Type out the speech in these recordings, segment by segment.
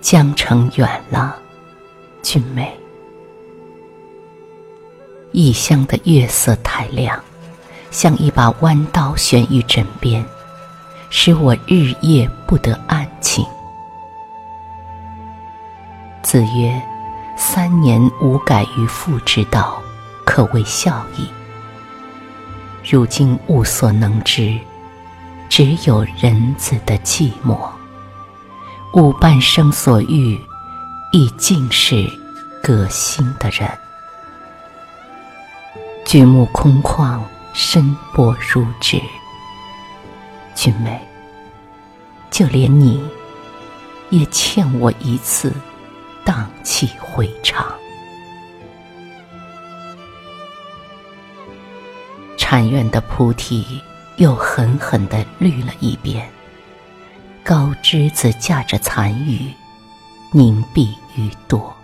江城远了，君美。异乡的月色太亮，像一把弯刀悬于枕边，使我日夜不得安寝。子曰：“三年无改于父之道，可谓孝矣。”如今物所能知，只有人子的寂寞。吾半生所遇，亦尽是革新的人。举目空旷，深薄如纸。君美，就连你，也欠我一次荡气回肠。禅院的菩提又狠狠地绿了一遍，高枝子架着残雨，凝碧于多。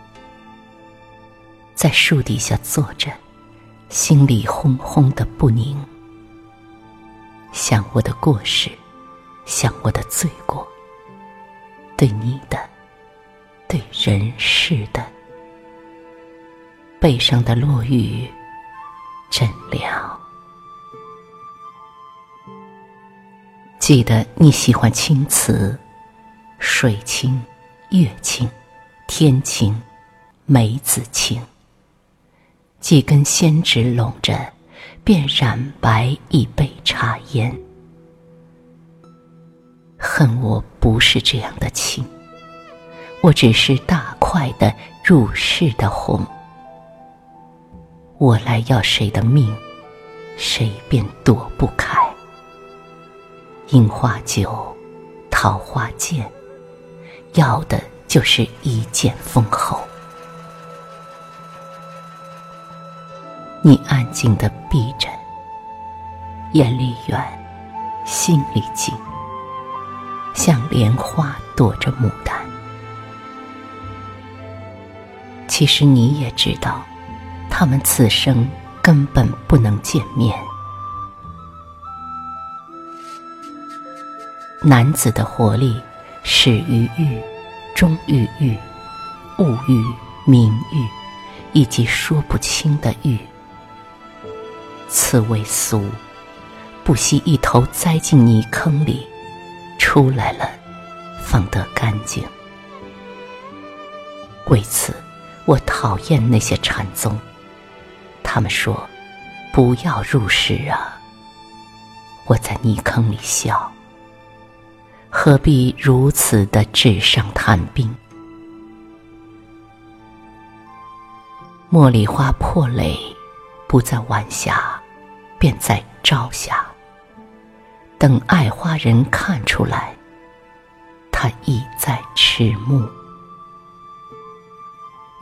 在树底下坐着，心里轰轰的不宁，想我的过失，想我的罪过，对你的，对人世的，背上的落雨真凉。记得你喜欢青瓷，水清、月清、天清、梅子清。几根仙纸拢着，便染白一杯茶烟。恨我不是这样的情，我只是大块的入世的红。我来要谁的命，谁便躲不开。樱花酒，桃花剑，要的就是一剑封喉。你安静的闭着，眼里远，心里近，像莲花躲着牡丹。其实你也知道，他们此生根本不能见面。男子的活力始于欲，终于欲，物欲、名欲，以及说不清的欲。此为俗，不惜一头栽进泥坑里，出来了，方得干净。为此，我讨厌那些禅宗。他们说：“不要入世啊！”我在泥坑里笑。何必如此的纸上谈兵？茉莉花破蕾，不在晚霞，便在朝霞。等爱花人看出来，他已在迟暮。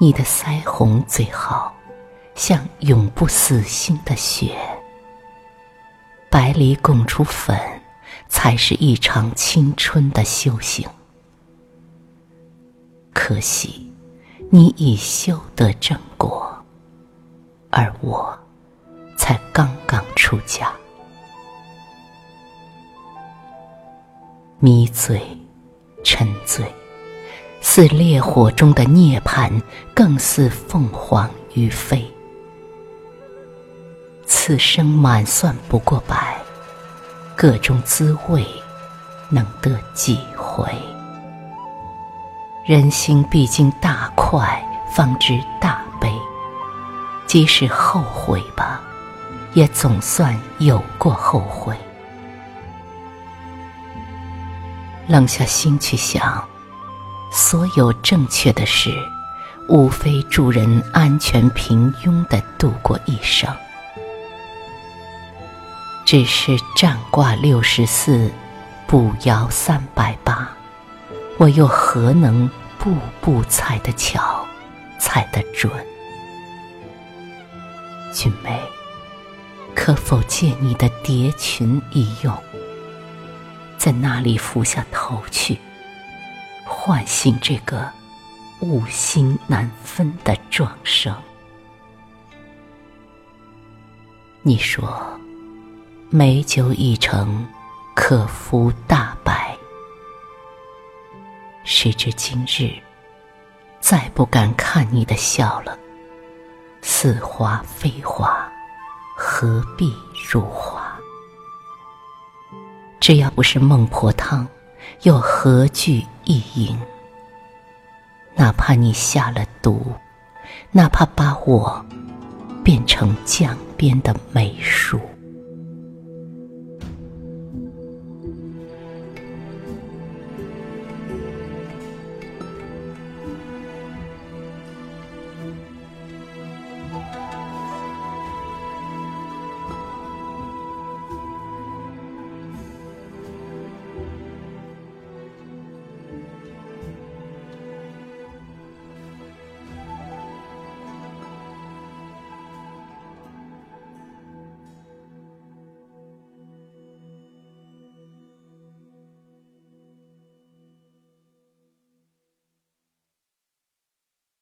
你的腮红最好，像永不死心的雪。白里拱出粉。才是一场青春的修行。可惜，你已修得正果，而我，才刚刚出家。迷醉，沉醉，似烈火中的涅槃，更似凤凰于飞。此生满算不过百。各种滋味，能得几回？人心毕竟大快，方知大悲。即使后悔吧，也总算有过后悔。冷下心去想，所有正确的事，无非助人安全平庸的度过一生。只是占卦六十四，卜爻三百八，我又何能步步踩得巧，踩得准？君美，可否借你的蝶裙一用，在那里伏下头去，唤醒这个物心难分的壮生？你说。美酒已成，可服大白。时至今日，再不敢看你的笑了。似花非花，何必入华？只要不是孟婆汤，又何惧一饮？哪怕你下了毒，哪怕把我变成江边的梅树。